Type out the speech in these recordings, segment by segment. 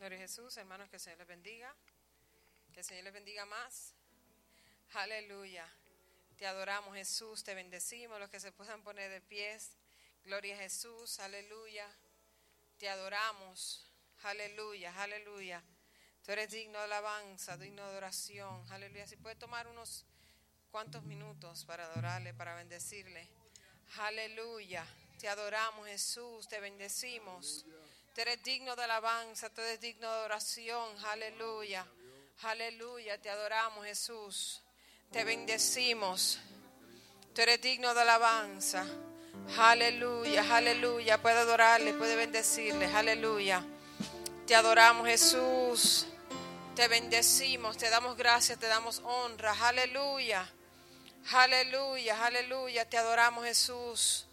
Gloria a Jesús, hermanos, que el Señor les bendiga. Que el Señor les bendiga más. Aleluya. Te adoramos, Jesús. Te bendecimos. Los que se puedan poner de pies. Gloria a Jesús. Aleluya. Te adoramos. Aleluya. Aleluya. Tú eres digno de alabanza, digno de oración. Aleluya. Si puede tomar unos cuantos minutos para adorarle, para bendecirle. Aleluya. Te adoramos, Jesús. Te bendecimos. Tú eres digno de alabanza, tú eres digno de oración. Aleluya. Aleluya. Te adoramos, Jesús. Te bendecimos. Tú eres digno de alabanza. Aleluya, aleluya. Puede adorarle, puede bendecirle. Aleluya. Te adoramos, Jesús. Te bendecimos, te damos gracias, te damos honra. Aleluya. Aleluya, aleluya. Te adoramos, Jesús.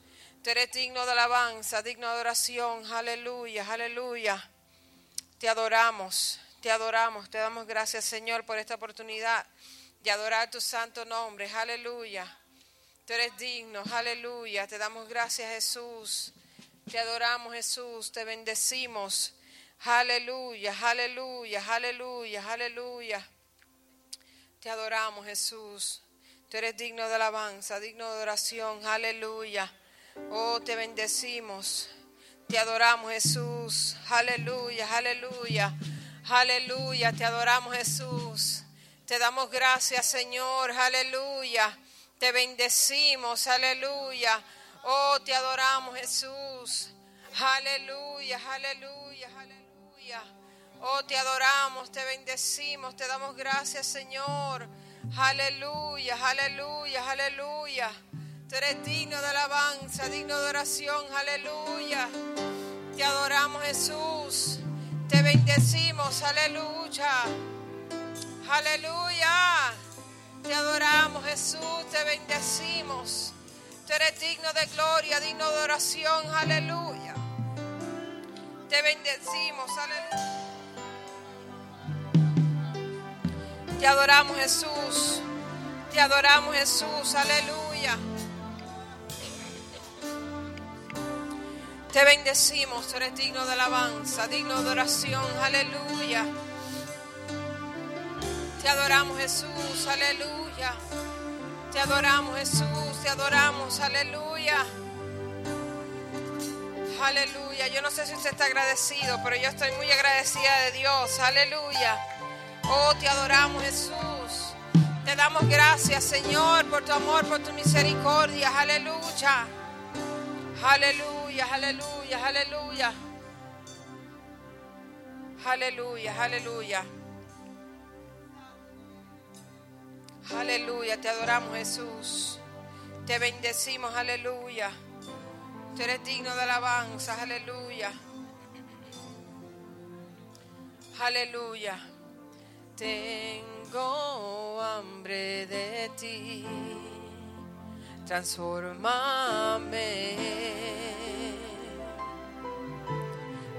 Tú eres digno de alabanza, digno de oración. Aleluya, aleluya. Te adoramos, te adoramos, te damos gracias, Señor, por esta oportunidad de adorar tu santo nombre. Aleluya. Tú eres digno, aleluya. Te damos gracias, Jesús. Te adoramos, Jesús. Te bendecimos. Aleluya, aleluya, aleluya, aleluya. Te adoramos, Jesús. Tú eres digno de alabanza, digno de oración. Aleluya. Oh, te bendecimos. Te adoramos, Jesús. Aleluya, aleluya. Aleluya, te adoramos, Jesús. Te damos gracias, Señor. Aleluya. Te bendecimos. Aleluya. Oh, te adoramos, Jesús. Aleluya, aleluya, aleluya. Oh, te adoramos, te bendecimos, te damos gracias, Señor. Aleluya, aleluya, aleluya. Tú eres digno de alabanza, digno de oración. Aleluya. Te adoramos, Jesús. Te bendecimos. Aleluya. Aleluya. Te adoramos, Jesús. Te bendecimos. Tú eres digno de gloria, digno de oración. Aleluya. Te bendecimos. Aleluya. Te adoramos, Jesús. Te adoramos, Jesús. Aleluya. Te bendecimos, eres digno de alabanza, digno de oración, aleluya. Te adoramos Jesús, aleluya. Te adoramos Jesús, te adoramos, aleluya. Aleluya. Yo no sé si usted está agradecido, pero yo estoy muy agradecida de Dios, aleluya. Oh, te adoramos Jesús. Te damos gracias, Señor, por tu amor, por tu misericordia, aleluya. Aleluya, aleluya, aleluya. Aleluya, aleluya. Aleluya, te adoramos Jesús. Te bendecimos, aleluya. Tú eres digno de alabanza, aleluya. Aleluya. Tengo hambre de ti transformame.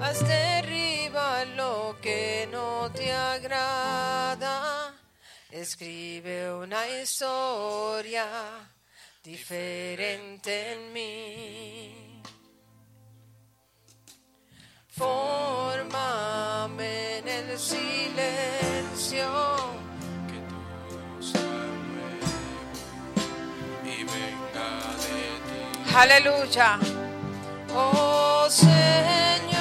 Haz derriba lo que no te agrada. Escribe una historia diferente en mí. Fórmame en el silencio. que y venga de ti. Aleluya. Oh Señor,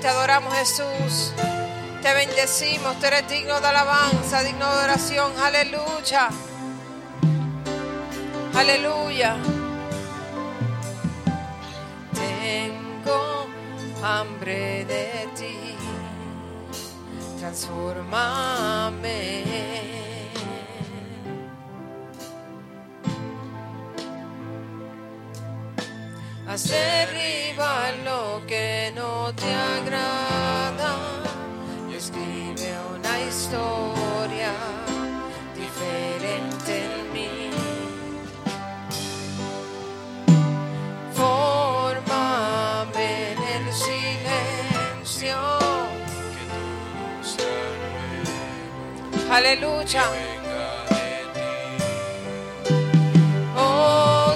te adoramos Jesús. Te bendecimos, tú eres digno de alabanza, digno de oración. Aleluya. Aleluya. Tengo hambre de ti. Transformame. Haz derribar lo que no te agrada. historia diferente en mí. Fórmame en el silencio. que nuevo Aleluya. venga de ti. Oh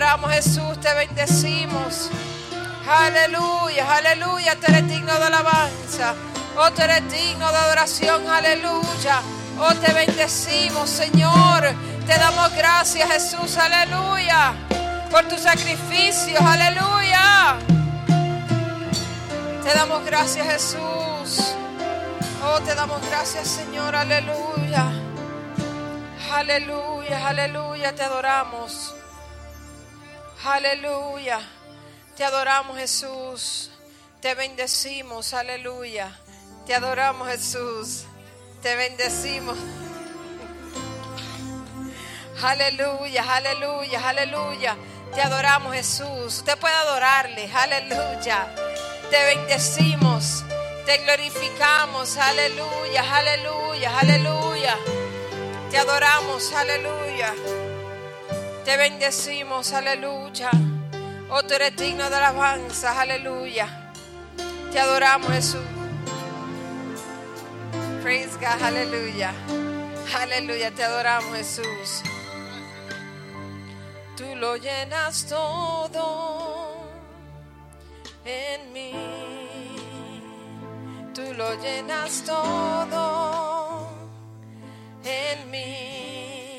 adoramos Jesús, te bendecimos. Aleluya, aleluya, tú eres digno de alabanza. Oh, tú eres digno de adoración, aleluya. Oh, te bendecimos, Señor. Te damos gracias, Jesús, aleluya. Por tus sacrificios, aleluya. Te damos gracias, Jesús. Oh, te damos gracias, Señor, aleluya. Aleluya, aleluya, te adoramos. Aleluya. Te adoramos Jesús. Te bendecimos. Aleluya. Te adoramos Jesús. Te bendecimos. Aleluya, aleluya, aleluya. Te adoramos Jesús. Usted puede adorarle. Aleluya. Te bendecimos. Te glorificamos. Aleluya, aleluya, aleluya. Te adoramos, aleluya. Te bendecimos, aleluya. Oh, tú eres digno de alabanza, aleluya. Te adoramos, Jesús. Praise God, aleluya. Aleluya, te adoramos, Jesús. Tú lo llenas todo en mí. Tú lo llenas todo en mí.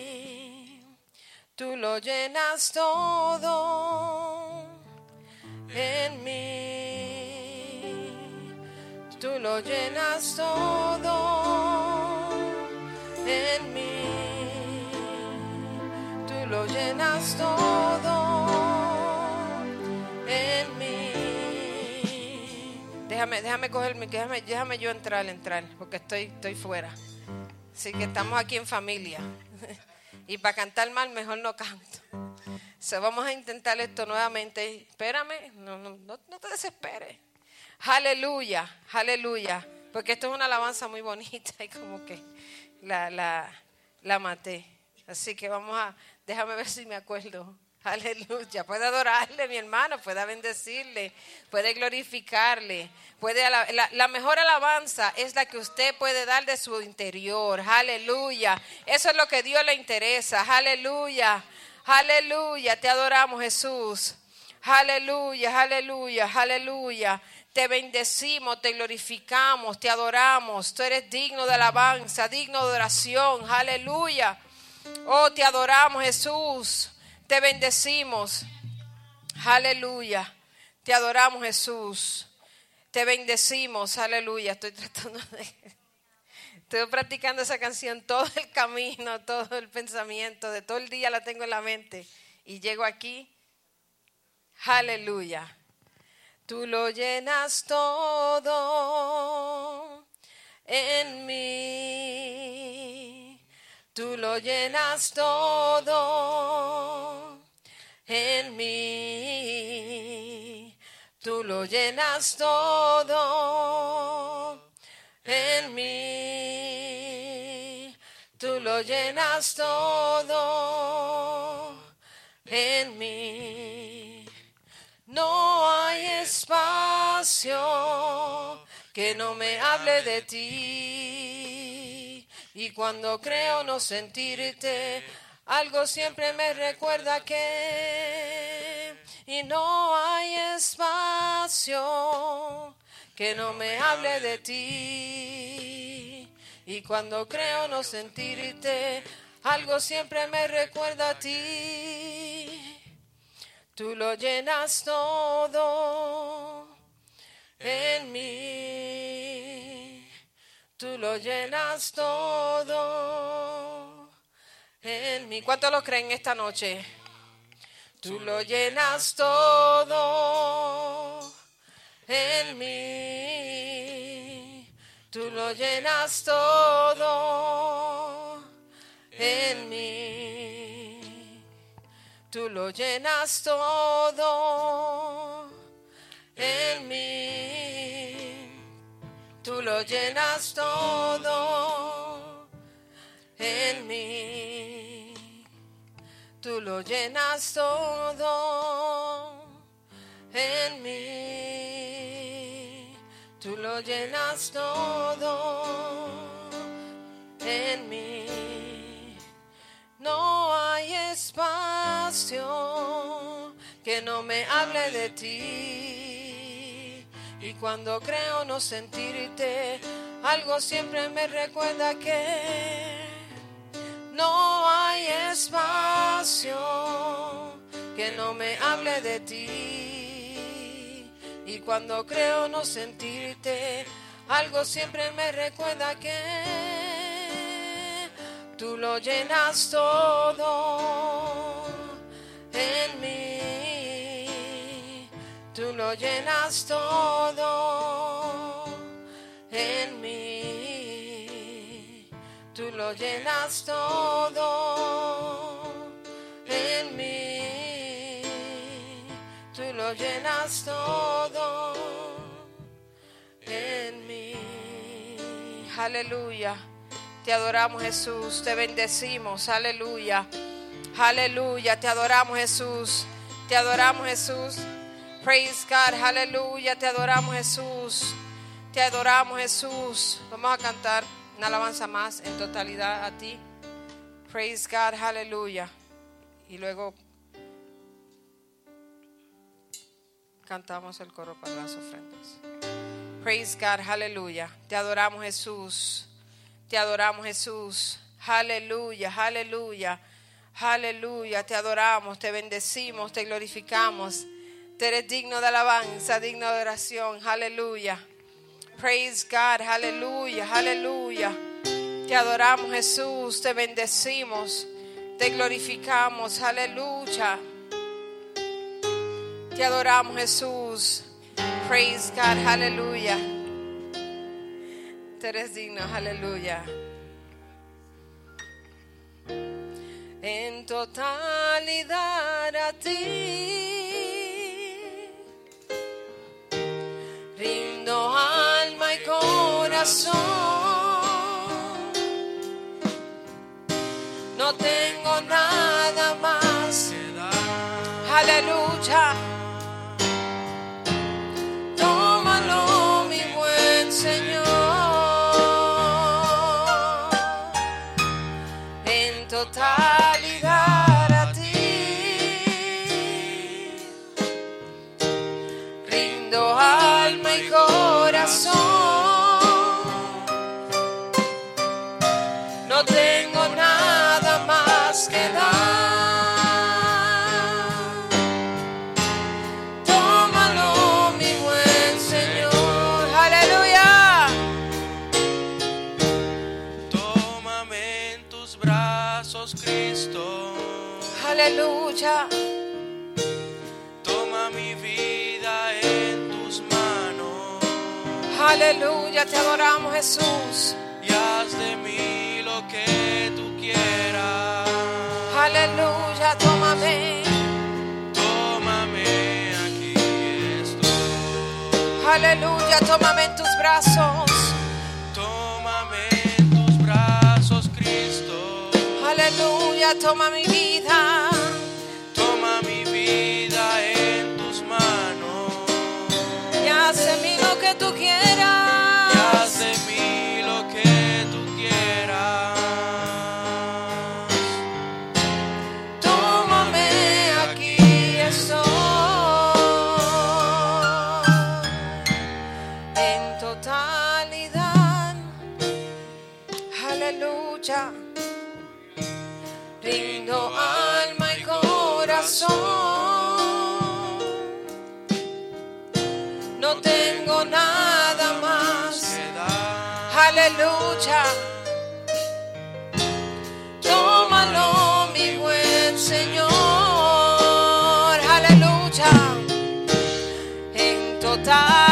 Tú lo llenas todo en mí. Tú lo llenas todo en mí. Tú lo llenas todo en mí. Déjame, déjame cogerme, déjame, déjame yo entrar, entrar, porque estoy, estoy fuera. Así que estamos aquí en familia. Y para cantar mal, mejor no canto. So, vamos a intentar esto nuevamente. Espérame, no, no, no, no te desesperes. Aleluya, aleluya. Porque esto es una alabanza muy bonita y como que la, la, la maté. Así que vamos a, déjame ver si me acuerdo. Aleluya. Puede adorarle, mi hermano, puede bendecirle, puede glorificarle. Puede ala- la, la mejor alabanza es la que usted puede dar de su interior. Aleluya. Eso es lo que Dios le interesa. Aleluya. Aleluya. Te adoramos, Jesús. Aleluya, aleluya, aleluya. Te bendecimos, te glorificamos, te adoramos. Tú eres digno de alabanza, digno de oración. Aleluya. Oh, te adoramos, Jesús. Te bendecimos. Aleluya. Te adoramos, Jesús. Te bendecimos. Aleluya. Estoy tratando de... Estoy practicando esa canción todo el camino, todo el pensamiento, de todo el día la tengo en la mente. Y llego aquí. Aleluya. Tú lo llenas todo en mí. Tú lo llenas todo en mí. Tú lo llenas todo en mí. Tú lo llenas todo en mí. No hay espacio que no me hable de ti. Y cuando creo no sentirte, algo siempre me recuerda que. Y no hay espacio que no me hable de ti. Y cuando creo no sentirte, algo siempre me recuerda a ti. Tú lo llenas todo en mí. Tú lo llenas todo en mí. ¿Cuántos lo creen esta noche? Tú lo llenas todo en mí. Tú lo llenas todo en mí. Tú lo llenas todo en mí. Tú lo llenas todo en mí. Tú lo llenas todo en mí. Tú lo llenas todo en mí. No hay espacio que no me hable de ti. Y cuando creo no sentirte, algo siempre me recuerda que no hay espacio que no me hable de ti. Y cuando creo no sentirte, algo siempre me recuerda que tú lo llenas todo en mí. Tú lo llenas todo en mí. Tú lo llenas todo en mí. Tú lo llenas todo en mí. Aleluya. Te adoramos Jesús, te bendecimos, aleluya. Aleluya, te adoramos Jesús, te adoramos Jesús. Praise God, aleluya, te adoramos Jesús, te adoramos Jesús. Vamos a cantar una alabanza más en totalidad a ti. Praise God, aleluya. Y luego cantamos el coro para las ofrendas. Praise God, aleluya. Te adoramos Jesús. Te adoramos Jesús. Aleluya, aleluya. Aleluya. Te adoramos, te bendecimos, te glorificamos. Eres digno de alabanza, digno de oración. Aleluya. Praise God, aleluya, aleluya. Te adoramos Jesús, te bendecimos, te glorificamos. Aleluya. Te adoramos Jesús. Praise God, aleluya. Tú eres digno, aleluya. En totalidad a ti. Corazón. No Aleluya. Te adoramos, Jesús. Y haz de mí lo que tú quieras. Aleluya. Tómame. Tómame, aquí estoy. Aleluya. Tómame en tus brazos. Tómame en tus brazos, Cristo. Aleluya. Toma mi En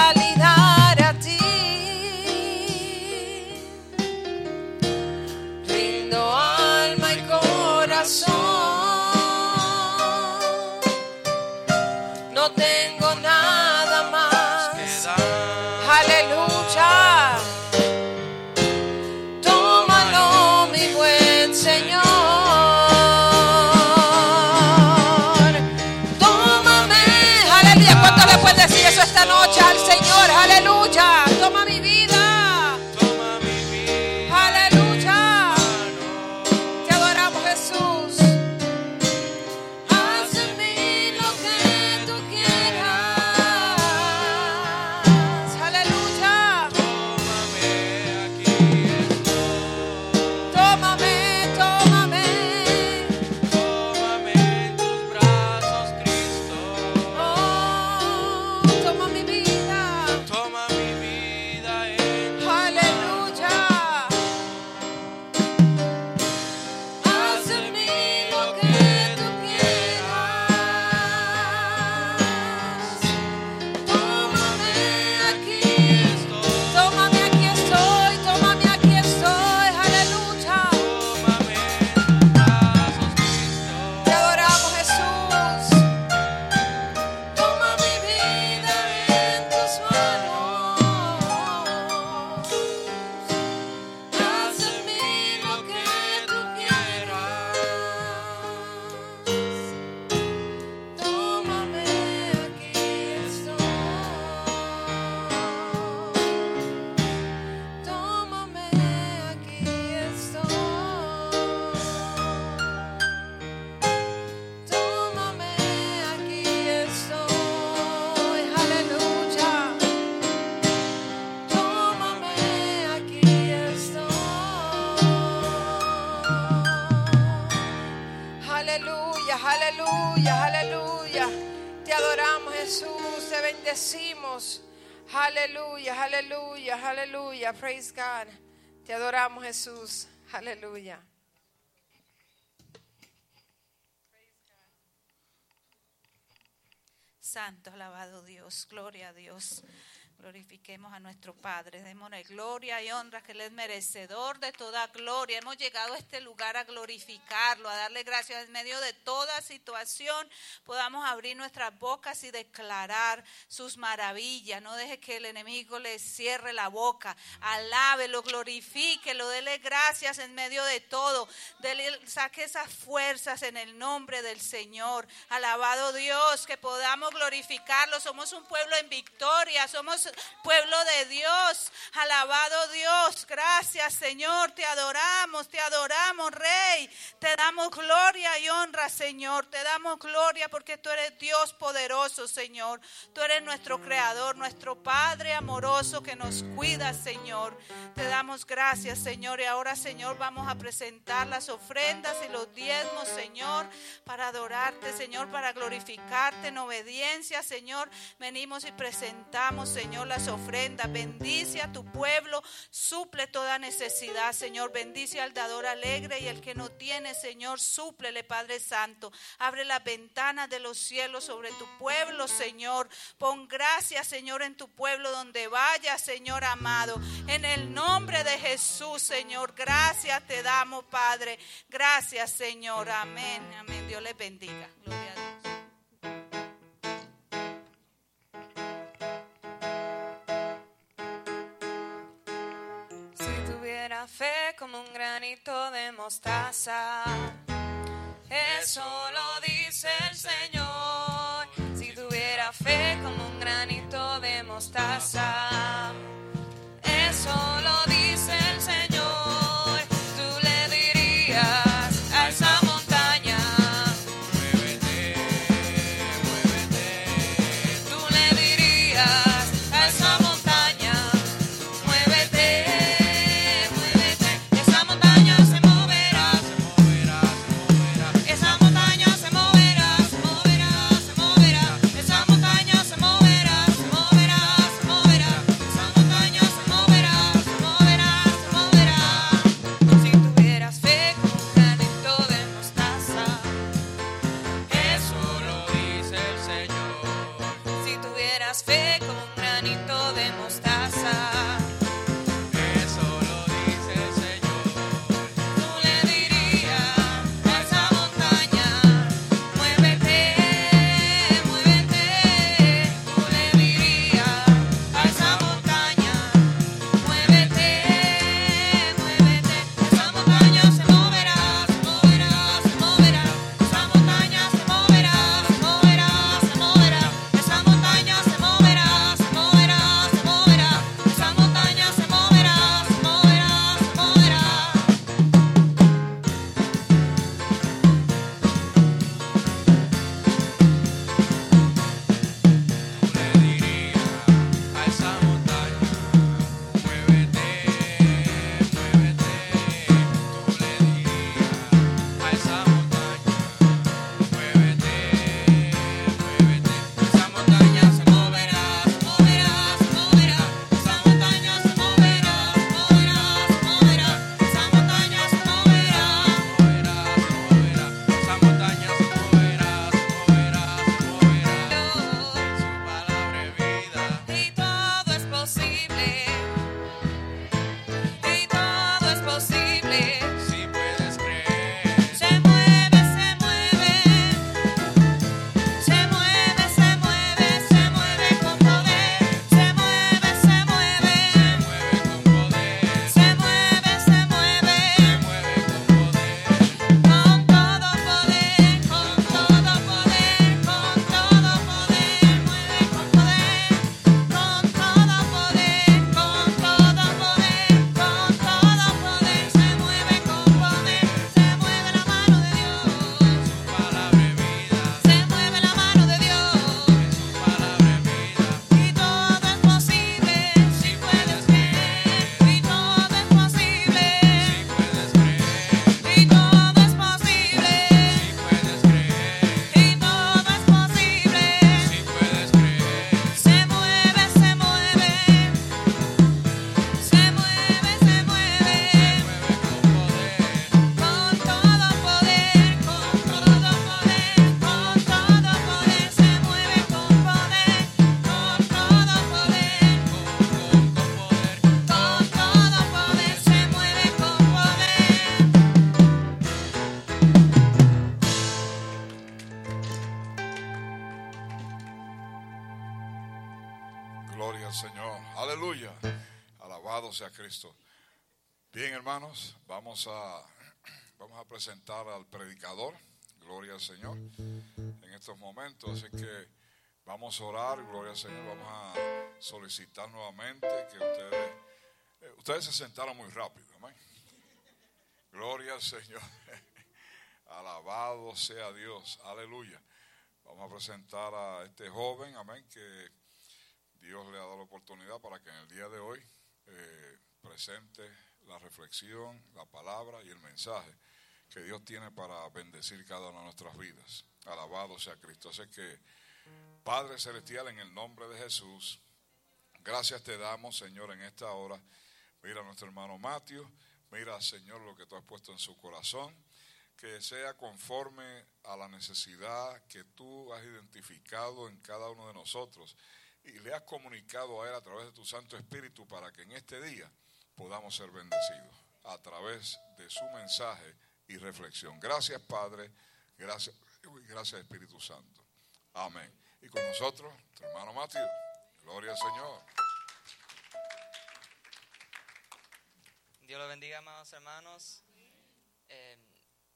Jesús. Aleluya. Santo, alabado Dios, gloria a Dios. Glorifiquemos a nuestro Padre, démosle gloria y honra, que Él es merecedor de toda gloria. Hemos llegado a este lugar a glorificarlo, a darle gracias en medio de toda situación. Podamos abrir nuestras bocas y declarar sus maravillas. No deje que el enemigo le cierre la boca. Alábelo, glorifíquelo, dele gracias en medio de todo. Dele, saque esas fuerzas en el nombre del Señor. Alabado Dios, que podamos glorificarlo. Somos un pueblo en victoria, somos pueblo de Dios. Alabado Dios, gracias Señor, te adoramos, te adoramos Rey. Te damos gloria y honra Señor, te damos gloria porque tú eres Dios poderoso Señor. Tú eres nuestro creador, nuestro Padre amoroso que nos cuida Señor. Te damos gracias Señor y ahora Señor vamos a presentar las ofrendas y los diezmos Señor para adorarte Señor, para glorificarte en obediencia Señor. Venimos y presentamos Señor las ofrendas. Bendice a tu pueblo, suple toda necesidad, Señor. Bendice al dador alegre y el que no tiene, Señor, súplele, Padre Santo. Abre las ventanas de los cielos sobre tu pueblo, Señor. Pon gracia, Señor, en tu pueblo donde vaya, Señor amado. En el nombre de Jesús, Señor. Gracias te damos, Padre. Gracias, Señor. Amén. Amén. Dios les bendiga. Gloria a Dios. Fe como un granito de mostaza, eso lo dice el Señor. Si tuviera fe como un granito de mostaza, eso lo dice presentar al predicador. Gloria al Señor en estos momentos. Así que vamos a orar. Gloria al Señor. Vamos a solicitar nuevamente que ustedes. eh, se sentaron muy rápido. Amén. Gloria al Señor. Alabado sea Dios. Aleluya. Vamos a presentar a este joven. Amén. Que Dios le ha dado la oportunidad para que en el día de hoy eh, presente la reflexión, la palabra y el mensaje que Dios tiene para bendecir cada una de nuestras vidas. Alabado sea Cristo. Así que, Padre Celestial, en el nombre de Jesús, gracias te damos, Señor, en esta hora. Mira a nuestro hermano Mateo, mira, Señor, lo que tú has puesto en su corazón, que sea conforme a la necesidad que tú has identificado en cada uno de nosotros y le has comunicado a Él a través de tu Santo Espíritu para que en este día podamos ser bendecidos a través de su mensaje y reflexión. Gracias Padre, gracias, gracias Espíritu Santo. Amén. Y con nosotros, tu hermano Mateo. Gloria al Señor. Dios lo bendiga, amados hermanos. Eh,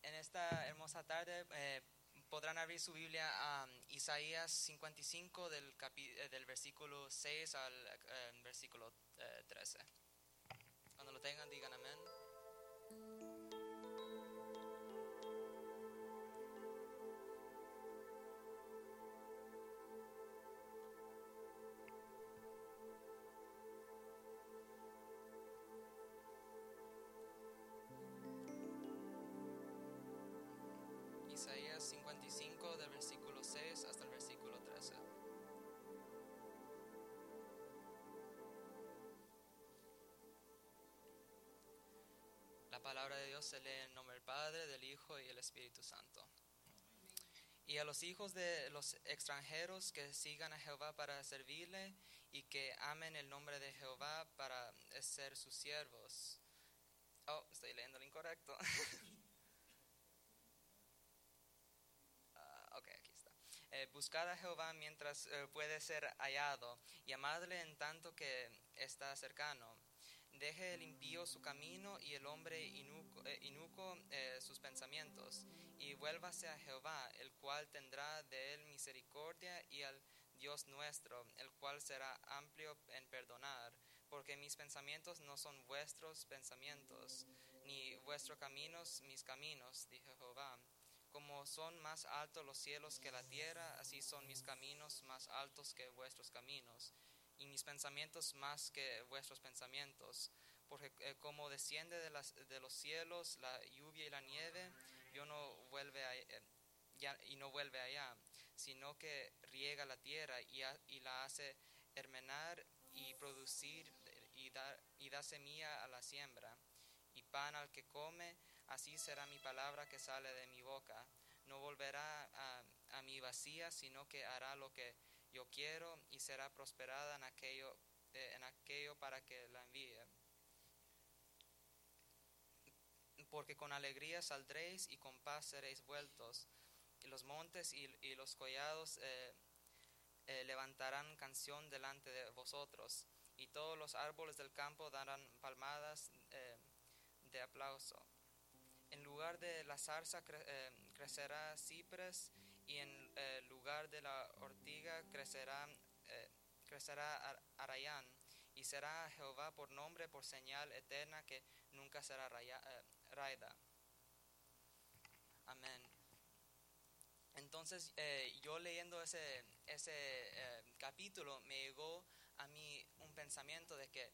en esta hermosa tarde eh, podrán abrir su Biblia a Isaías 55 del, capi- eh, del versículo 6 al versículo eh, 13. Cuando lo tengan, digan amén. 55 del versículo 6 hasta el versículo 13. La palabra de Dios se lee en nombre del Padre, del Hijo y del Espíritu Santo. Y a los hijos de los extranjeros que sigan a Jehová para servirle y que amen el nombre de Jehová para ser sus siervos. Oh, estoy leyendo lo incorrecto. Ah, ok, aquí está. Eh, buscad a Jehová mientras eh, puede ser hallado, llamadle en tanto que está cercano. Deje el impío su camino y el hombre inuco, eh, eh, sus pensamientos, y vuélvase a Jehová, el cual tendrá de él misericordia, y al Dios nuestro, el cual será amplio en perdonar, porque mis pensamientos no son vuestros pensamientos, ni vuestros caminos mis caminos, dijo Jehová. Como son más altos los cielos que la tierra, así son mis caminos más altos que vuestros caminos, y mis pensamientos más que vuestros pensamientos. Porque eh, como desciende de, de los cielos la lluvia y la nieve, yo no vuelve a- eh, y no vuelve allá, sino que riega la tierra y, ha- y la hace hermenar y producir y da, y da semilla a la siembra y pan al que come, así será mi palabra que sale de mi boca. No volverá a, mí vacía, sino que hará lo que yo quiero y será prosperada en aquello, eh, en aquello para que la envíe. Porque con alegría saldréis y con paz seréis vueltos. Y los montes y, los collados eh, eh, levantarán canción delante de vosotros. Y todos los árboles del campo darán palmadas de aplauso. En lugar de la zarza cre- eh, crecerá cipres y en eh, lugar de la ortiga crecerá, eh, crecerá ar- arayán. Y será Jehová por nombre, por señal eterna que nunca será raya- eh, raida. Amén. Entonces, yo leyendo ese, ese capítulo, me llegó a mí un pensamiento de que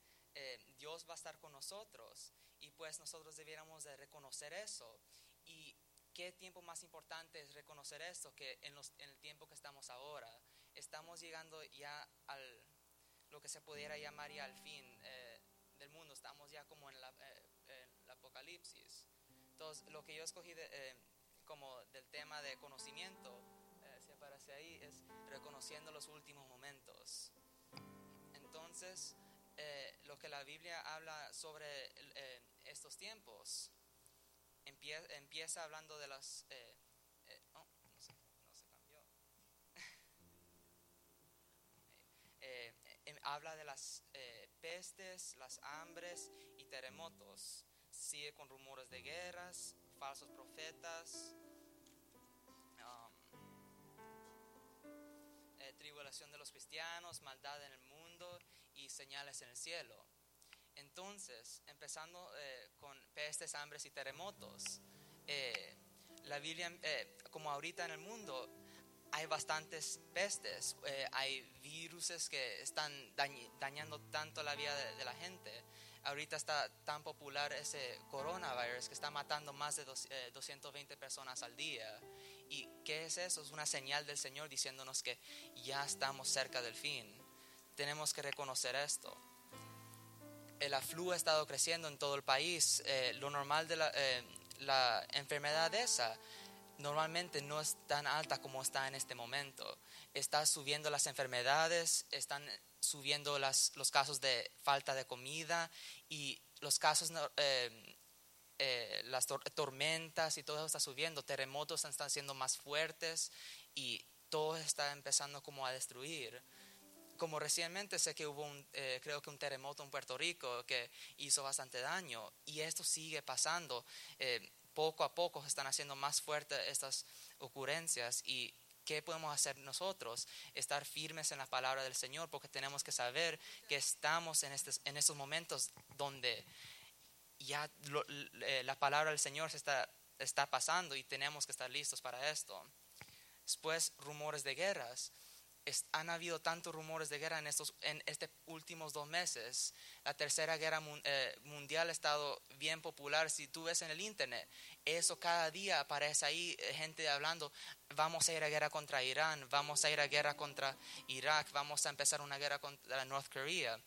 Dios va a estar con nosotros pues nosotros debiéramos de reconocer eso. Y qué tiempo más importante es reconocer esto que en, los, en el tiempo que estamos ahora. Estamos llegando ya al lo que se pudiera llamar ya al fin eh, del mundo. Estamos ya como en, la, eh, el apocalipsis. Entonces, lo que yo escogí eh, como del tema de conocimiento, eh, si aparece ahí, es reconociendo los últimos momentos. Entonces, lo que la Biblia habla sobre estos tiempos, empie- empieza hablando de las... eh, eh, oh, no se, no se cambió. Eh, em, habla de las eh, pestes, las hambres y terremotos. Sigue con rumores de guerras, falsos profetas, um, eh, tribulación de los cristianos, maldad en el mundo y señales en el cielo. Entonces, empezando eh, con pestes, hambres y terremotos, eh, la Biblia, eh, como ahorita en el mundo, hay bastantes pestes, eh, hay viruses que están dañ- dañando tanto la vida de, de la gente. Ahorita está tan popular ese coronavirus que está matando más de dos- eh, 220 personas al día. ¿Y qué es eso? Es una señal del Señor diciéndonos que ya estamos cerca del fin. Tenemos que reconocer esto. El aflu ha estado creciendo en todo el país. Eh, lo normal de la, eh, la enfermedad esa normalmente no es tan alta como está en este momento. Está subiendo las enfermedades, están subiendo las, los casos de falta de comida y los casos, eh, eh, las tor- tormentas y todo eso está subiendo, terremotos están siendo más fuertes y todo está empezando como a destruir. Como recientemente sé que hubo un, eh, creo que un terremoto en Puerto Rico que hizo bastante daño y esto sigue pasando. Eh, poco a poco se están haciendo más fuertes estas ocurrencias y ¿qué podemos hacer nosotros? Estar firmes en la palabra del Señor porque tenemos que saber que estamos en, estos, en estos momentos donde ya eh, la palabra del Señor se está, está pasando y tenemos que estar listos para esto. Después, rumores de guerras. Es- han habido tantos rumores de guerra en estos en estos últimos dos meses. La tercera guerra mun- eh, mundial ha estado bien popular. Si tú ves en el internet, eso cada día aparece ahí eh, gente hablando. Vamos a ir a guerra contra Irán, vamos a ir a guerra contra Irak, vamos a empezar una guerra contra North Korea.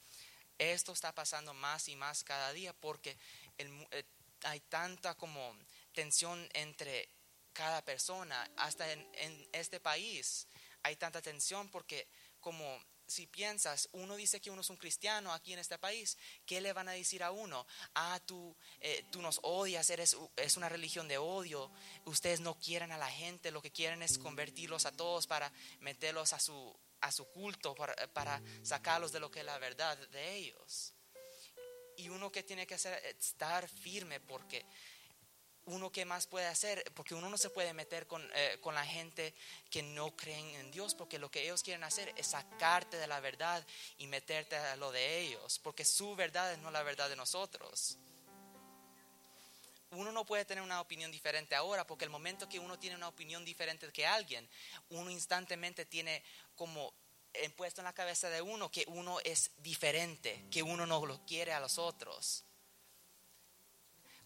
Esto está pasando más y más cada día porque el eh, hay tanta como tensión entre cada persona, hasta en, en este país hay tanta tensión porque como si piensas, uno dice que uno es un cristiano aquí en este país, ¿qué le van a decir a uno? Ah, tú, eh, tú nos odias, eres, es una religión de odio, ustedes no quieren a la gente, lo que quieren es convertirlos a todos para meterlos a su, a su culto, para, para sacarlos de lo que es la verdad de ellos. Y uno que tiene que hacer es estar firme porque uno que más puede hacer, porque uno no se puede meter con, eh, con la gente que no creen en Dios, porque lo que ellos quieren hacer es sacarte de la verdad y meterte a lo de ellos, porque su verdad es no la verdad de nosotros. Uno no puede tener una opinión diferente ahora, porque el momento que uno tiene una opinión diferente que alguien, uno instantemente tiene como puesto en la cabeza de uno que uno es diferente, que uno no lo quiere a los otros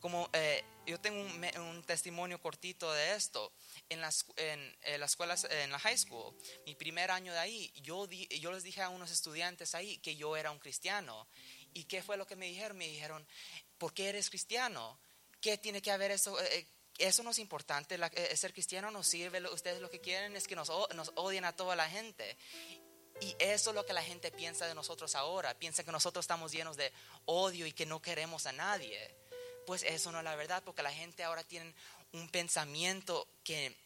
como eh, yo tengo un, un testimonio cortito de esto en las en, en las escuelas en la high school mi primer año de ahí yo di- yo les dije a unos estudiantes ahí que yo era un cristiano y qué fue lo que me dijeron me dijeron ¿por qué eres cristiano? ¿qué tiene que haber eso? Eh, eh, eso no es importante, la- eh, ser cristiano no sirve, ustedes lo que quieren es que nos, nos odien a toda la gente. Y eso es lo que la gente piensa de nosotros ahora. Piensa que nosotros estamos llenos de odio y que no queremos a nadie. Pues eso no es la verdad, porque la gente ahora tiene un pensamiento que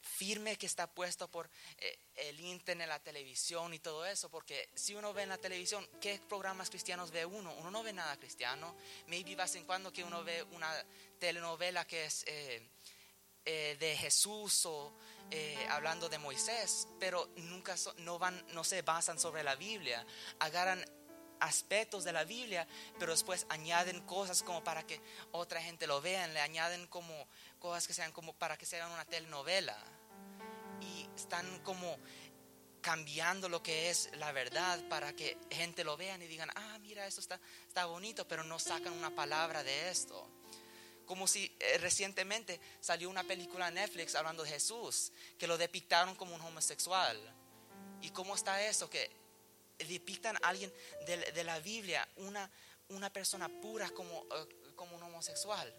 firme que está puesto por eh, el internet, la televisión y todo eso, porque si uno ve en la televisión, ¿qué programas cristianos ve uno? Uno no ve nada cristiano. Maybe vez en cuando que uno ve una telenovela que es eh, eh, de Jesús o hablando de Moisés, pero nunca no, van, no se basan sobre la Biblia. Agarran aspectos de la Biblia, pero después añaden cosas como para que otra gente lo vean, le añaden como cosas que sean como para que sean una telenovela. Y están como cambiando lo que es la verdad para que gente lo vean y digan, ah, mira, esto está, está bonito, pero no sacan una palabra de esto como si eh, recientemente salió una película en Netflix hablando de Jesús, que lo depictaron como un homosexual. ¿Y cómo está eso? Que depictan a alguien de, de la Biblia, una, persona pura como, eh, como un homosexual.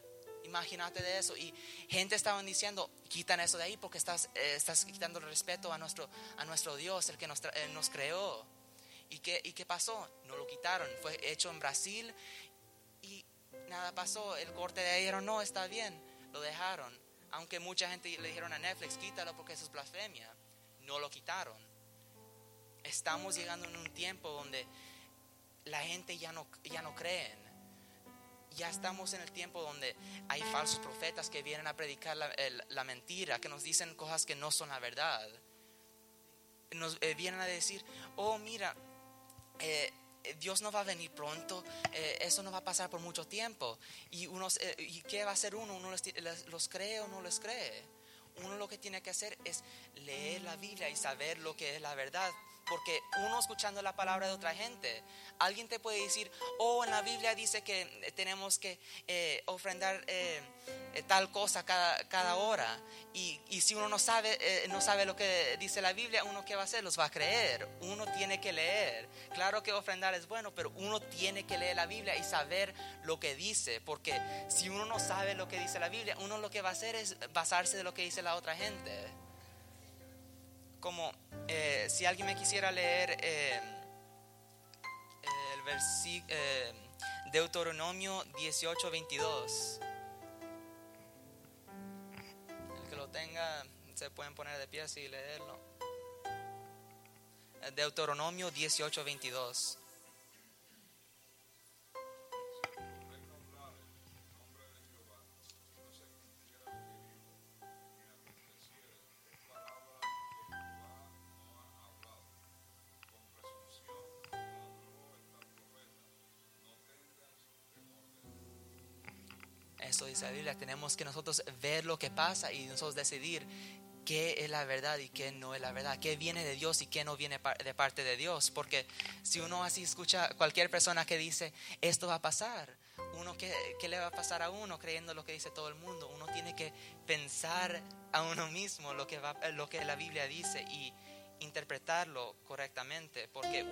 Imagínate de eso. Y gente estaban diciendo, quitan eso de ahí porque estás, eh, estás quitando el respeto a nuestro, a nuestro Dios, el que nos, eh, nos creó. ¿Y qué, ¿Y qué pasó? No lo quitaron. Fue hecho en Brasil y nada pasó. El corte de ahí dijeron, no, está bien. Lo dejaron. Aunque mucha gente le dijeron a Netflix, quítalo porque eso es blasfemia. No lo quitaron. Estamos llegando en un tiempo donde la gente ya no, ya no creen. Ya estamos en el tiempo donde hay falsos profetas que vienen a predicar la, mentira, que nos dicen cosas que no son la verdad. Nos eh, vienen a decir, oh mira, eh, Dios no va a venir pronto, eh, eso no va a pasar por mucho tiempo. ¿Y, unos, ¿y qué va a hacer uno? ¿Uno los, los cree o no los cree? Uno lo que tiene que hacer es leer la Biblia y saber lo que es la verdad. Porque uno escuchando la palabra de otra gente, alguien te puede decir, oh, en la Biblia dice que tenemos que eh, ofrendar eh, eh, tal cosa cada, cada hora. Y, y si uno no sabe, eh, no sabe lo que dice la Biblia, uno qué va a hacer, los va a creer. Uno tiene que leer. Claro que ofrendar es bueno, pero uno tiene que leer la Biblia y saber lo que dice. Porque si uno no sabe lo que dice la Biblia, uno lo que va a hacer es basarse de lo que dice la otra gente. Como eh, si alguien me quisiera leer eh, el versículo Deuteronomio 18, 22. El que lo tenga, se pueden poner de pie y leerlo. Eh, Deuteronomio 18, 22. Eso dice la Biblia. Tenemos que nosotros ver lo que pasa y nosotros decidir qué es la verdad y qué no es la verdad, qué viene de Dios y qué no viene de parte de Dios. Porque si uno así escucha cualquier persona que dice esto va a pasar, uno qué le va a pasar a uno creyendo lo que dice todo el mundo. Uno tiene que pensar a uno mismo lo que va, lo que la Biblia dice y interpretarlo correctamente, porque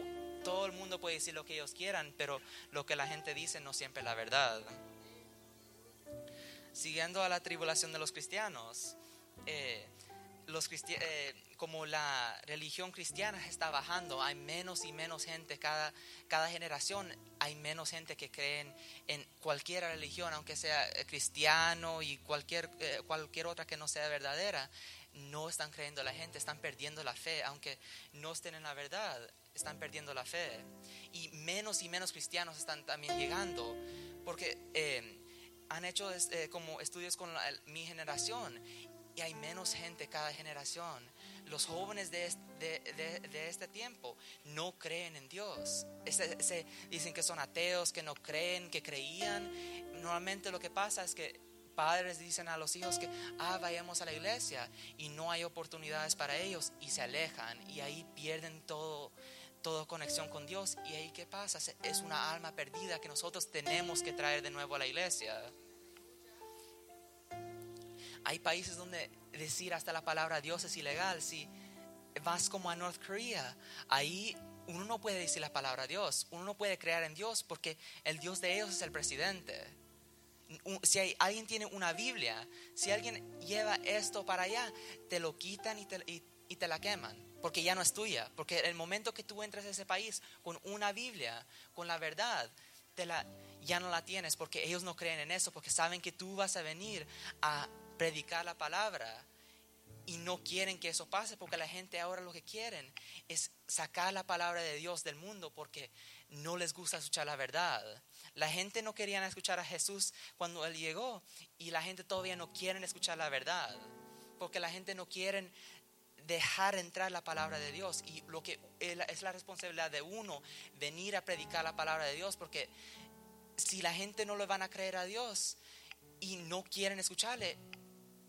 todo el mundo puede decir lo que ellos quieran, pero lo que la gente dice no siempre es la verdad siguiendo a la tribulación de los cristianos, eh, los cristi- eh, como la religión cristiana está bajando, hay menos y menos gente cada, cada generación, hay menos gente que creen en cualquier religión, aunque sea eh, cristiano y cualquier, eh, cualquier otra que no sea verdadera. No están creyendo la gente, están perdiendo la fe, aunque no estén en la verdad, están perdiendo la fe. Y menos y menos cristianos están también llegando, porque eh, han hecho eh, como estudios con mi generación y hay menos gente cada generación. Los jóvenes de, de, de- este tiempo no creen en Dios. Ese- ese- dicen que son ateos, que no creen, que creían. Normalmente lo que pasa es que padres dicen a los hijos que, ah, vayamos a la iglesia y no hay oportunidades para ellos y se alejan y ahí pierden todo, toda conexión con Dios. ¿Y ahí qué pasa? Es una alma perdida que nosotros tenemos que traer de nuevo a la iglesia. Hay países donde decir hasta la palabra Dios es ilegal. Si vas como a North Korea, ahí uno no puede decir la palabra Dios. Uno no puede creer en Dios porque el Dios de ellos es el presidente. Si hay- alguien tiene una Biblia, si alguien lleva esto para allá, te lo quitan y te, y- y te la queman, porque ya no es tuya. Porque el momento que tú entras a ese país con una Biblia, con la verdad, te la, ya no la tienes, porque ellos no creen en eso, porque saben que tú vas a venir a predicar la palabra y no quieren que eso pase porque la gente ahora lo que quieren es sacar la palabra de Dios del mundo porque no les gusta escuchar la verdad. La gente no quería escuchar a Jesús cuando Él llegó y la gente todavía no quiere escuchar la verdad porque la gente no quiere dejar entrar la palabra de Dios y lo que es la responsabilidad de uno venir a predicar la palabra de Dios porque si la gente no le van a creer a Dios y no quieren escucharle,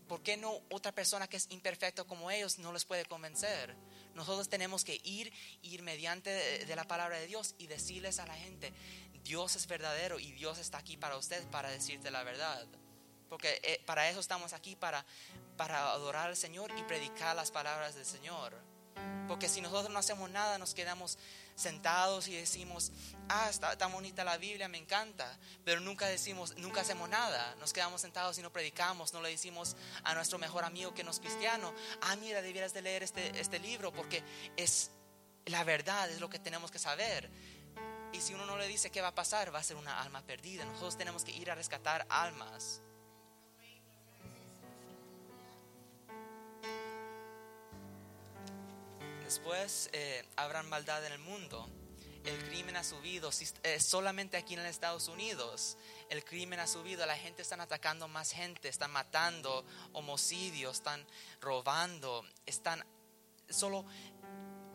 ¿por qué no otra persona que es imperfecta como ellos no les puede convencer? Nosotros tenemos que ir, ir mediante de, la palabra de Dios y decirles a la gente, Dios es verdadero y Dios está aquí para usted para decirte la verdad. Porque eh, para eso estamos aquí, para, para adorar al Señor y predicar las palabras del Señor. Porque si nosotros no hacemos nada, nos quedamos sentados y decimos, ah, está tan bonita la Biblia, me encanta, pero nunca decimos, nunca hacemos nada. Nos quedamos sentados y no predicamos, no le decimos a nuestro mejor amigo que no es cristiano, ah, mira, debieras de leer este, este libro porque es la verdad, es lo que tenemos que saber. Y si uno no le dice qué va a pasar, va a ser una alma perdida. Nosotros tenemos que ir a rescatar almas. Después eh, habrán maldad en el mundo. el crimen ha subido. Eh, solamente aquí en Estados Unidos el crimen ha subido. La gente está atacando más gente, están matando, homicidios, están robando, están solo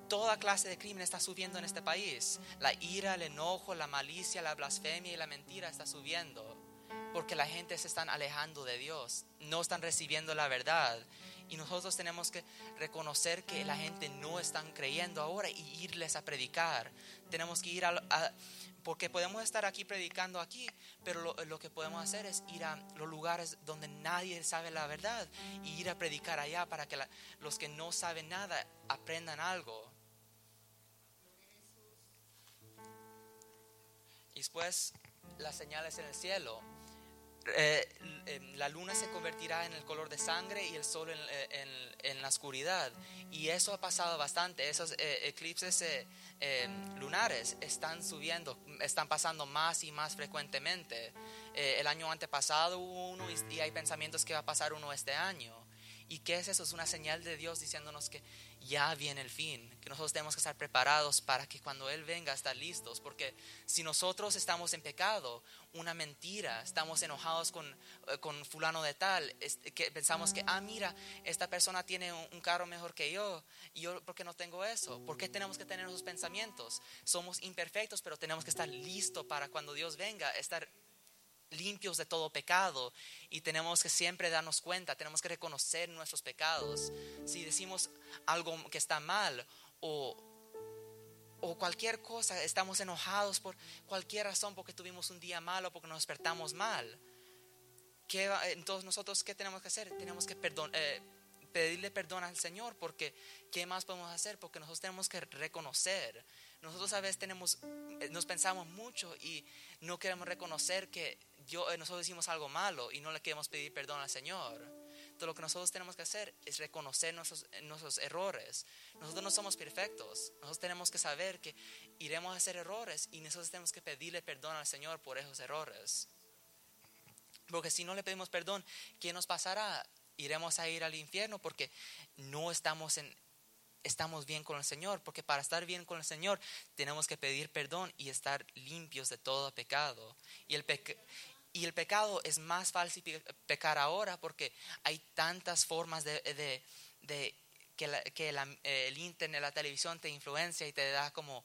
toda clase de crimen está subiendo en este país. La ira, el enojo, la malicia, la blasfemia y la mentira está subiendo porque la gente se están alejando de Dios, no están recibiendo la verdad. Y nosotros tenemos que reconocer que la gente no están creyendo ahora y irles a predicar. Tenemos que ir a, porque podemos estar aquí predicando aquí, pero lo, que podemos hacer es ir a los lugares donde nadie sabe la verdad y ir a predicar allá para que los que no saben nada aprendan algo. Y después las señales en el cielo. Eh, la luna se convertirá en el color de sangre y el sol en, la oscuridad. Y eso ha pasado bastante. Esos eh, eclipses eh, lunares están subiendo, están pasando más y más frecuentemente. el año antepasado hubo uno y hay pensamientos que va a pasar uno este año. ¿Y qué es eso? Es una señal de Dios diciéndonos que ya viene el fin, que nosotros tenemos que estar preparados para que cuando Él venga estar listos, porque si nosotros estamos en pecado, una mentira, estamos enojados con, eh, con fulano de tal, que pensamos que, ah, mira, esta persona tiene un, carro mejor que yo, y yo, ¿por qué no tengo eso? ¿Por qué tenemos que tener esos pensamientos? Somos imperfectos, pero tenemos que estar listos para cuando Dios venga, estar limpios de todo pecado y tenemos que siempre darnos cuenta, tenemos que reconocer nuestros pecados. Si decimos algo que está mal o, o cualquier cosa, estamos enojados por cualquier razón porque tuvimos un día malo, porque nos despertamos mal. ¿Qué, entonces nosotros, ¿qué tenemos que hacer? Tenemos que eh, pedirle perdón al Señor porque ¿qué más podemos hacer? Porque nosotros tenemos que reconocer. Nosotros a veces tenemos, eh, nos pensamos mucho y no queremos reconocer que yo, eh, nosotros hicimos algo malo y no le queremos pedir perdón al Señor. Entonces lo que nosotros tenemos que hacer es reconocer nuestros, nuestros errores. Nosotros no somos perfectos. Nosotros tenemos que saber que iremos a hacer errores y nosotros tenemos que pedirle perdón al Señor por esos errores. Porque si no le pedimos perdón, ¿qué nos pasará? Iremos a ir al infierno porque no estamos en, estamos bien con el Señor, porque para estar bien con el Señor tenemos que pedir perdón y estar limpios de todo pecado. Y el, y el pecado es más fácil pecar ahora porque hay tantas formas de, que, que el internet, la televisión te influencia y te da como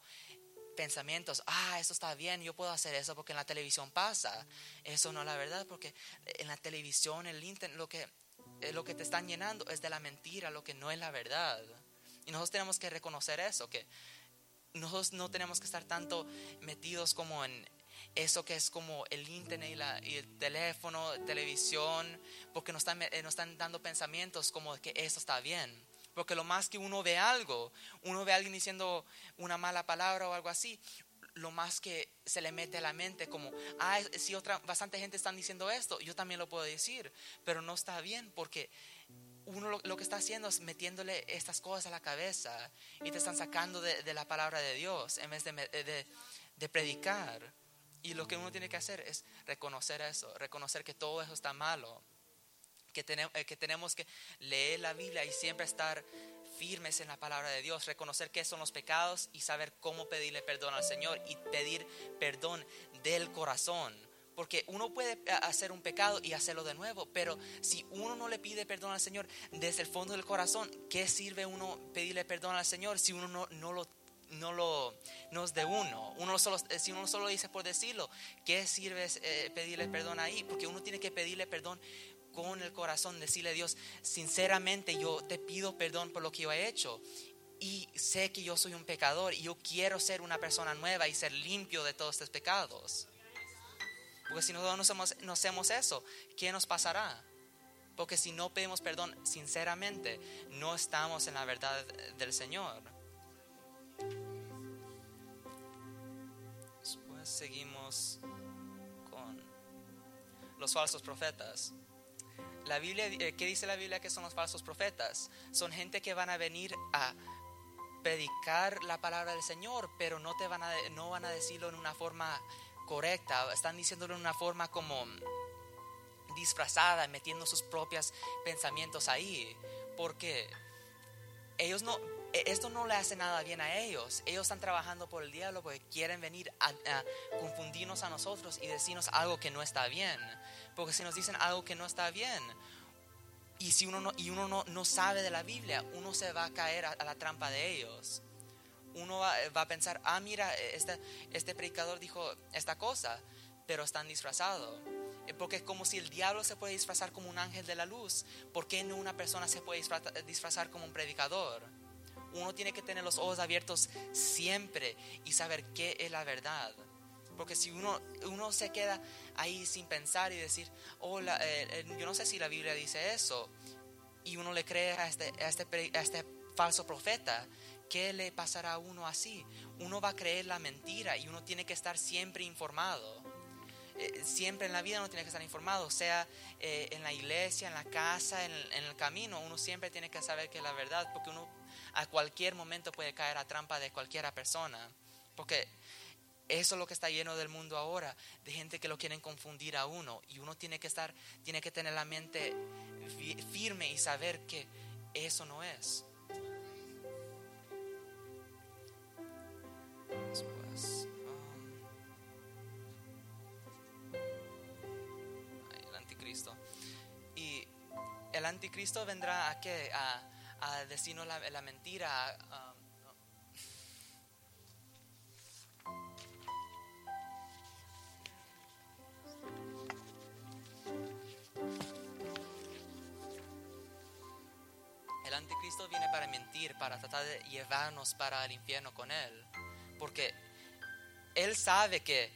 pensamientos, ah, eso está bien, yo puedo hacer eso porque en la televisión pasa. Eso no es la verdad, porque en la televisión, el internet, lo que, eh, lo que te están llenando es de la mentira, lo que no es la verdad. Y nosotros tenemos que reconocer eso, que nosotros no tenemos que estar tanto metidos como en, eso que es como el internet y, el teléfono, televisión, porque nos están, eh, nos están dando pensamientos como que eso está bien. Porque lo más que uno ve algo, uno ve a alguien diciendo una mala palabra o algo así, lo más que se le mete a la mente como, ah, si otra, bastante gente está diciendo esto, yo también lo puedo decir, pero no está bien porque uno lo, que está haciendo es metiéndole estas cosas a la cabeza y te están sacando de, la palabra de Dios en vez de, de predicar. Y lo que uno tiene que hacer es reconocer eso, reconocer que todo eso está malo, que tenemos, eh, que tenemos que leer la Biblia y siempre estar firmes en la palabra de Dios, reconocer qué son los pecados y saber cómo pedirle perdón al Señor y pedir perdón del corazón. Porque uno puede eh, hacer un pecado y hacerlo de nuevo, pero si uno no le pide perdón al Señor desde el fondo del corazón, ¿qué sirve uno pedirle perdón al Señor si uno no, no lo no, lo, no es de uno. uno solo, eh, si uno solo dice por decirlo, ¿qué sirve eh, pedirle perdón ahí? Porque uno tiene que pedirle perdón con el corazón, decirle a Dios, sinceramente yo te pido perdón por lo que yo he hecho. Y sé que yo soy un pecador y yo quiero ser una persona nueva y ser limpio de todos estos pecados. Porque si nosotros no hacemos, no hacemos eso, ¿qué nos pasará? Porque si no pedimos perdón sinceramente, no estamos en la verdad del Señor. Después seguimos con los falsos profetas. La Biblia, eh, ¿qué dice la Biblia que son los falsos profetas? Son gente que van a venir a predicar la palabra del Señor, pero no te van a no van a decirlo en una forma correcta, están diciéndolo en una forma como disfrazada, metiendo sus propios pensamientos ahí, porque ellos no esto no le hace nada bien a ellos. Ellos están trabajando por el diablo porque quieren venir a, confundirnos a nosotros y decirnos algo que no está bien. Porque si nos dicen algo que no está bien, y si uno no, y uno no, no sabe de la Biblia, uno se va a caer a, la trampa de ellos. Uno va, a pensar, ah, mira, este, este predicador dijo esta cosa, pero están disfrazados. Eh, Porque es como si el diablo se puede disfrazar como un ángel de la luz. ¿Por qué no una persona se puede disfra- disfrazar como un predicador? Uno tiene que tener los ojos abiertos siempre y saber qué es la verdad. Porque si uno, uno se queda ahí sin pensar y decir, oh, la- eh, eh, yo no sé si la Biblia dice eso, y uno le cree a este, a este, a este falso profeta, ¿qué le pasará a uno así? Uno va a creer la mentira y uno tiene que estar siempre informado. Eh, siempre en la vida uno tiene que estar informado, sea en la iglesia, en la casa, en en el camino, uno siempre tiene que saber que es la verdad, porque uno a cualquier momento puede caer a trampa de cualquiera persona. Porque eso es lo que está lleno del mundo ahora, de gente que lo quieren confundir a uno. Y uno tiene que estar, tiene que tener la mente fi- firme y saber que eso no es. Um, el anticristo. Y el anticristo vendrá a qué? A, a decirnos la, la mentira. um, El anticristo viene para mentir, para tratar de llevarnos para el infierno con él. Porque él sabe que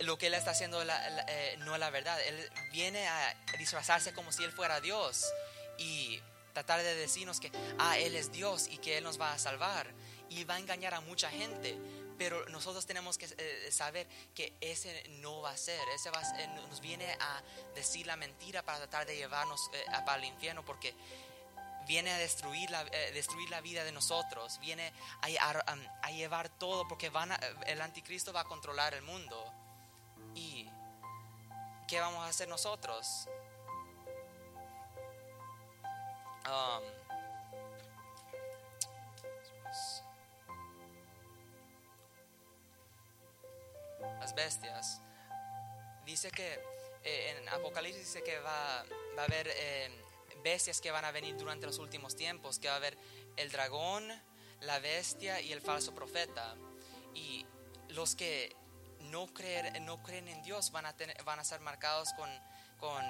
lo que él está haciendo eh, no es la verdad. Él viene a disfrazarse como si él fuera Dios y tratar de decirnos que, ah, él es Dios y que él nos va a salvar. Y va a engañar a mucha gente. Pero nosotros tenemos que eh, saber que ese no va a ser. Ese ser- nos viene a decir la mentira para tratar de llevarnos eh, para el infierno. Porque viene a destruir la, eh, destruir la vida de nosotros, viene a, llevar todo, porque van el anticristo va a controlar el mundo. ¿Y qué vamos a hacer nosotros? Um, las bestias. Dice que eh, en Apocalipsis dice que va, va a haber eh, bestias que van a venir durante los últimos tiempos, que va a haber el dragón, la bestia y el falso profeta. Y los que no, creer, no creen en Dios van a, tener, van a ser marcados con, con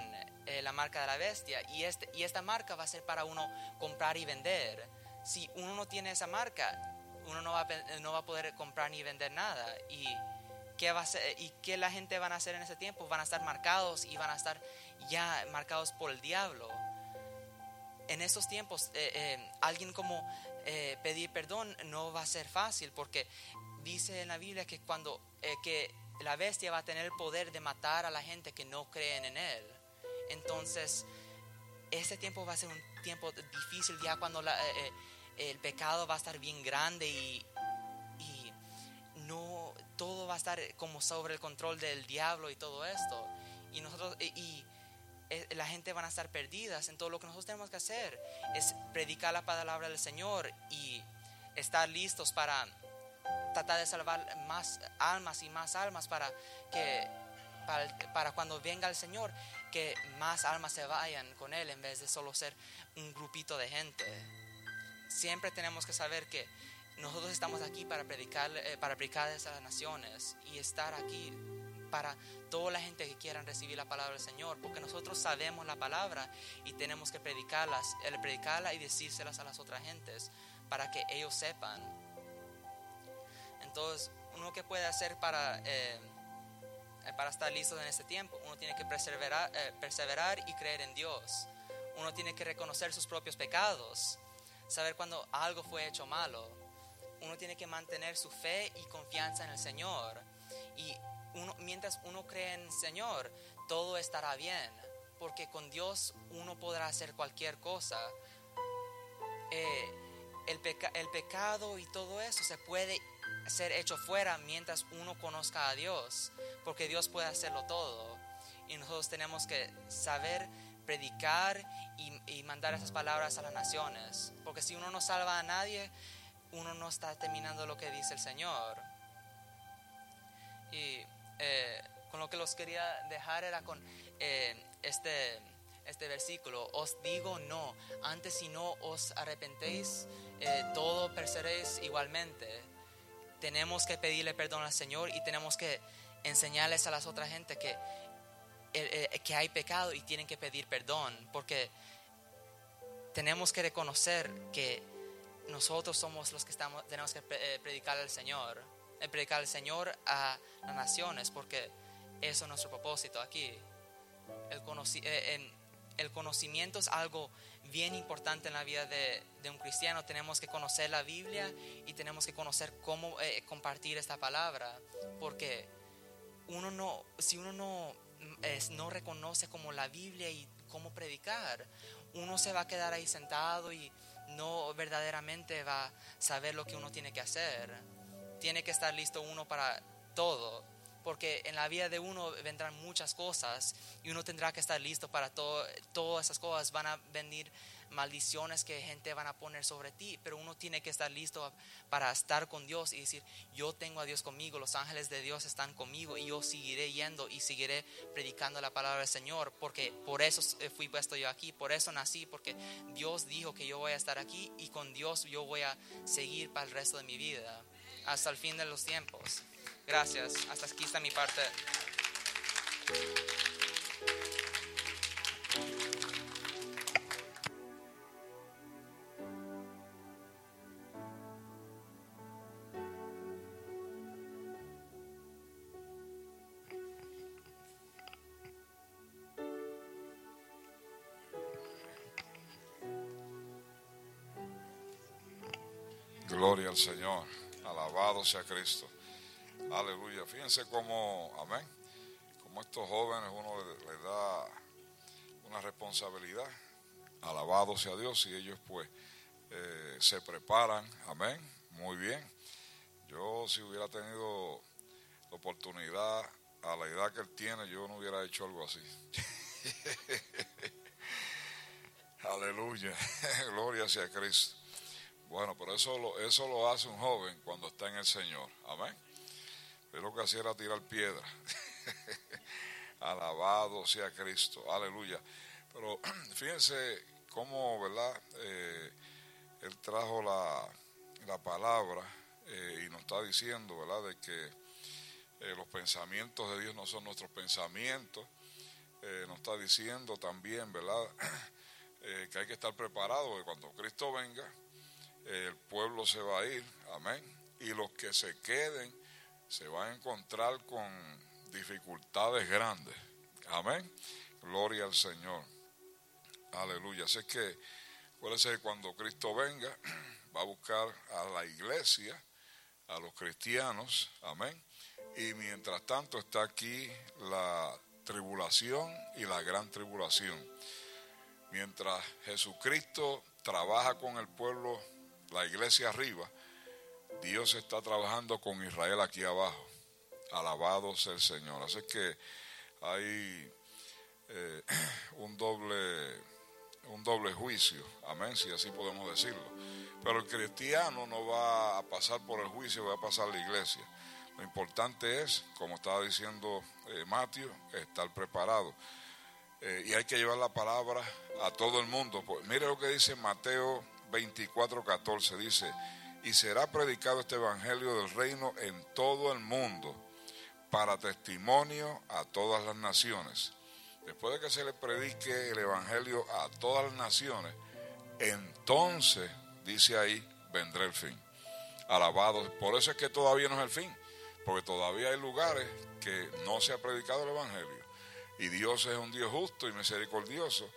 eh, la marca de la bestia. Y, este, y esta marca va a ser para uno comprar y vender. Si uno no tiene esa marca, uno no va a, pe- no va a poder comprar ni vender nada. Y ¿qué, va a ser- ¿Y qué la gente van a hacer en ese tiempo? Van a estar marcados y van a estar ya marcados por el diablo. En esos tiempos, eh, eh, alguien como eh, pedir perdón no va a ser fácil porque dice en la Biblia que cuando eh, que la bestia va a tener el poder de matar a la gente que no creen en él. Entonces, ese tiempo va a ser un tiempo difícil ya cuando eh, eh, el pecado va a estar bien grande y, y no todo va a estar como sobre el control del diablo y todo esto. Y nosotros y, eh, la gente van a estar perdidas. Entonces lo que nosotros tenemos que hacer es predicar la palabra del Señor y estar listos para tratar de salvar más almas y más almas para que para, cuando venga el Señor que más almas se vayan con él en vez de solo ser un grupito de gente. Siempre tenemos que saber que nosotros estamos aquí para predicar eh, para predicar a las naciones y estar aquí para toda la gente que quieran recibir la palabra del Señor, porque nosotros sabemos la palabra y tenemos que predicarlas, predicarla y decírselas a las otras gentes para que ellos sepan. Entonces, uno que puede hacer para, eh, eh, para estar listo en este tiempo, uno tiene que perseverar, eh, perseverar y creer en Dios. Uno tiene que reconocer sus propios pecados, saber cuando algo fue hecho malo. Uno tiene que mantener su fe y confianza en el Señor. Y uno, mientras uno cree en el Señor, todo estará bien, porque con Dios uno podrá hacer cualquier cosa. El, el pecado y todo eso se puede ser hecho fuera mientras uno conozca a Dios, porque Dios puede hacerlo todo. Y nosotros tenemos que saber predicar y, mandar esas palabras a las naciones, porque si uno no salva a nadie, uno no está terminando lo que dice el Señor. Y eh, con lo que los quería dejar era con eh, este, este versículo. Os digo no, antes si no os arrepentéis, eh, todo pereceréis igualmente. Tenemos que pedirle perdón al Señor y tenemos que enseñarles a las otras gente que, eh, eh, que hay pecado y tienen que pedir perdón. Porque tenemos que reconocer que nosotros somos los que estamos, tenemos que eh, predicar al Señor, predicar al Señor a las naciones, porque eso es nuestro propósito aquí. El, el conocimiento es algo bien importante en la vida de, de un cristiano. Tenemos que conocer la Biblia y tenemos que conocer cómo eh, compartir esta palabra, porque uno no, si uno no, es- no reconoce como la Biblia y cómo predicar, uno se va a quedar ahí sentado y no verdaderamente va a saber lo que uno tiene que hacer. Tiene que estar listo uno para todo, porque en la vida de uno vendrán muchas cosas y uno tendrá que estar listo para todo, todas esas cosas. Van a venir maldiciones que gente van a poner sobre ti, pero uno tiene que estar listo para estar con Dios y decir, yo tengo a Dios conmigo, los ángeles de Dios están conmigo y yo seguiré yendo y seguiré predicando la palabra del Señor, porque por eso eh, fui puesto yo aquí, por eso nací, porque Dios dijo que yo voy a estar aquí y con Dios yo voy a seguir para el resto de mi vida, hasta el fin de los tiempos. Gracias, hasta aquí está mi parte. Gloria al Señor. Alabado sea Cristo. Aleluya. Fíjense cómo, amén, como estos jóvenes uno le, le da una responsabilidad. Alabado sea Dios y ellos pues eh, se preparan. Amén. Muy bien. Yo si hubiera tenido la oportunidad a la edad que él tiene, yo no hubiera hecho algo así. Aleluya. Gloria sea Cristo. Bueno, pero eso lo, eso lo hace un joven cuando está en el Señor. Amén. Pero lo que hacía era tirar piedra. Alabado sea Cristo. Aleluya. Pero fíjense cómo, ¿verdad? Eh, él trajo la, la palabra eh, y nos está diciendo, ¿verdad? De que eh, los pensamientos de Dios no son nuestros pensamientos. Nos está diciendo también, ¿verdad? Que hay que estar preparado, que cuando Cristo venga, el pueblo se va a ir, amén, y los que se queden se van a encontrar con dificultades grandes, amén, gloria al Señor, aleluya, así que acuérdense que cuando Cristo venga va a buscar a la iglesia, a los cristianos, amén, y mientras tanto está aquí la tribulación y la gran tribulación. Mientras Jesucristo trabaja con el pueblo la iglesia arriba, Dios está trabajando con Israel aquí abajo. Alabado sea el Señor. Así que hay eh, un doble un doble juicio, amén, si así podemos decirlo. Pero el cristiano no va a pasar por el juicio, va a pasar la iglesia. Lo importante es, como estaba diciendo eh, Mateo, estar preparado. Eh, y hay que llevar la palabra a todo el mundo. Pues, mire lo que dice Mateo 24, 14 dice, y será predicado este evangelio del reino en todo el mundo para testimonio a todas las naciones. Después de que se le predique el evangelio a todas las naciones, entonces, dice ahí, vendrá el fin. Alabado. Por eso es que todavía no es el fin, porque todavía hay lugares que no se ha predicado el evangelio. Y Dios es un Dios justo y misericordioso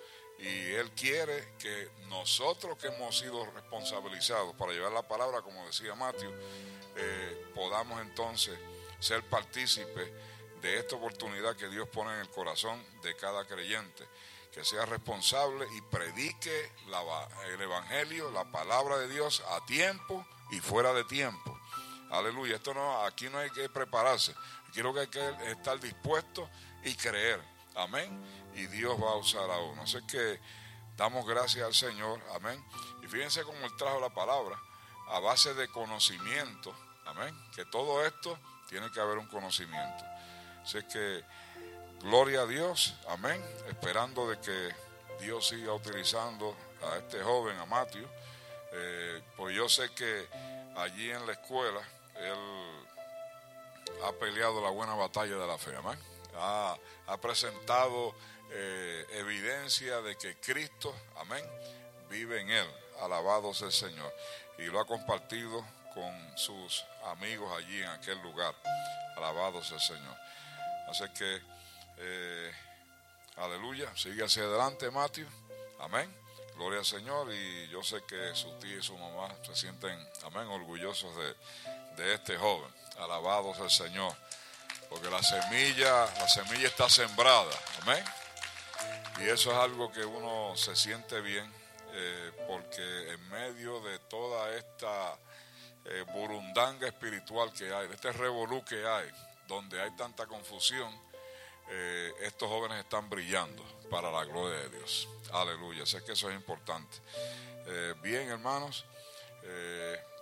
y Él quiere que nosotros que hemos sido responsabilizados para llevar la palabra, como decía Mateo, eh, podamos entonces ser partícipes de esta oportunidad que Dios pone en el corazón de cada creyente, que sea responsable y predique el Evangelio, la palabra de Dios a tiempo y fuera de tiempo. Aleluya, esto no, aquí no hay que prepararse, aquí lo que hay que estar dispuesto y creer. Amén y Dios va a usar a uno. Así que damos gracias al Señor, amén. Y fíjense cómo Él trajo la palabra, a base de conocimiento. Amén. Que todo esto tiene que haber un conocimiento. Así que gloria a Dios. Amén. Esperando de que Dios siga utilizando a este joven, a Matthew. Eh, pues yo sé que allí en la escuela él ha peleado la buena batalla de la fe. Amén. Ha, presentado eh, evidencia de que Cristo, amén, vive en él. Alabado sea el Señor. Y lo ha compartido con sus amigos allí en aquel lugar. Alabado sea el Señor. Así que, eh, aleluya, sigue hacia adelante, Mateo. Amén. Gloria al Señor. Y yo sé que su tía y su mamá se sienten, amén, orgullosos de, de este joven. Alabado sea el Señor. Porque la semilla, la semilla está sembrada. Amén. Y eso es algo que uno se siente bien, eh, porque en medio de toda esta eh, burundanga espiritual que hay, de este revolú que hay, donde hay tanta confusión, eh, estos jóvenes están brillando para la gloria de Dios. Aleluya, sé que eso es importante. Bien, hermanos,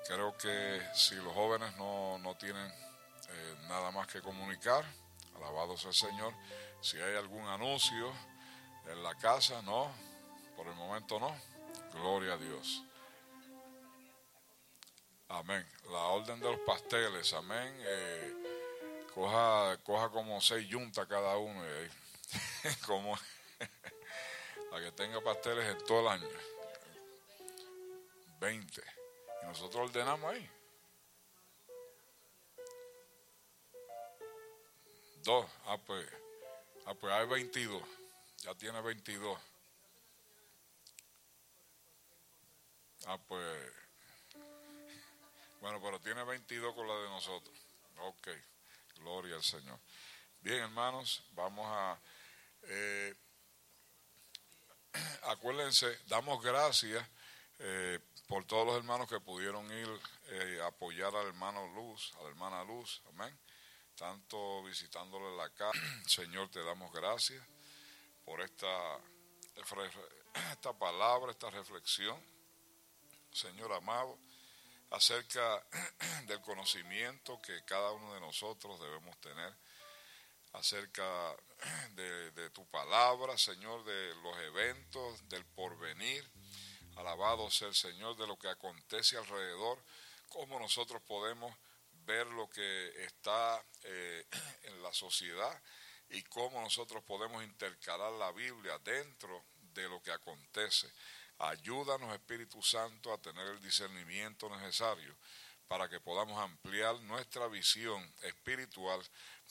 creo que si los jóvenes no, no tienen eh, nada más que comunicar, alabado sea el Señor, si hay algún anuncio en la casa, no, por el momento no, gloria a Dios. Amén. La orden de los pasteles, amén. Eh, coja, coja como seis yuntas cada uno, como la que tenga pasteles en todo el año. 20. Y nosotros ordenamos ahí. Dos. Ah, pues, ah, pues hay 22. Ya tiene 22. Ah, pues. Bueno, pero tiene 22 con la de nosotros. Ok. Gloria al Señor. Bien, hermanos, vamos a. eh, acuérdense, damos gracias eh, por todos los hermanos que pudieron ir eh, apoyar al hermano Luz, a la hermana Luz, amén. Tanto visitándole la casa. Señor, te damos gracias por esta, esta palabra, esta reflexión, Señor amado, acerca del conocimiento que cada uno de nosotros debemos tener acerca de, de, tu palabra, Señor, de los eventos, del porvenir. Alabado sea el Señor de lo que acontece alrededor, cómo nosotros podemos ver lo que está eh, en la sociedad y cómo nosotros podemos intercalar la Biblia dentro de lo que acontece. Ayúdanos, Espíritu Santo, a tener el discernimiento necesario para que podamos ampliar nuestra visión espiritual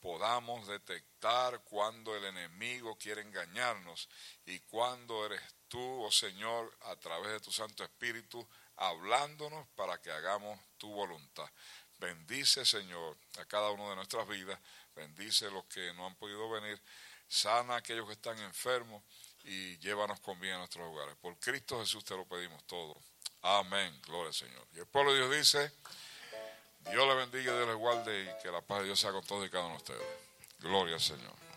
podamos detectar cuando el enemigo quiere engañarnos y cuando eres tú, oh Señor, a través de tu Santo Espíritu, hablándonos para que hagamos tu voluntad. Bendice, Señor, a cada uno de nuestras vidas, bendice los que no han podido venir, sana a aquellos que están enfermos y llévanos con bien a nuestros hogares. Por Cristo Jesús te lo pedimos todo. Amén. Gloria al Señor. Y el pueblo de Dios dice... Dios le bendiga, Dios le guarde y que la paz de Dios sea con todos y cada uno de ustedes. Gloria al Señor.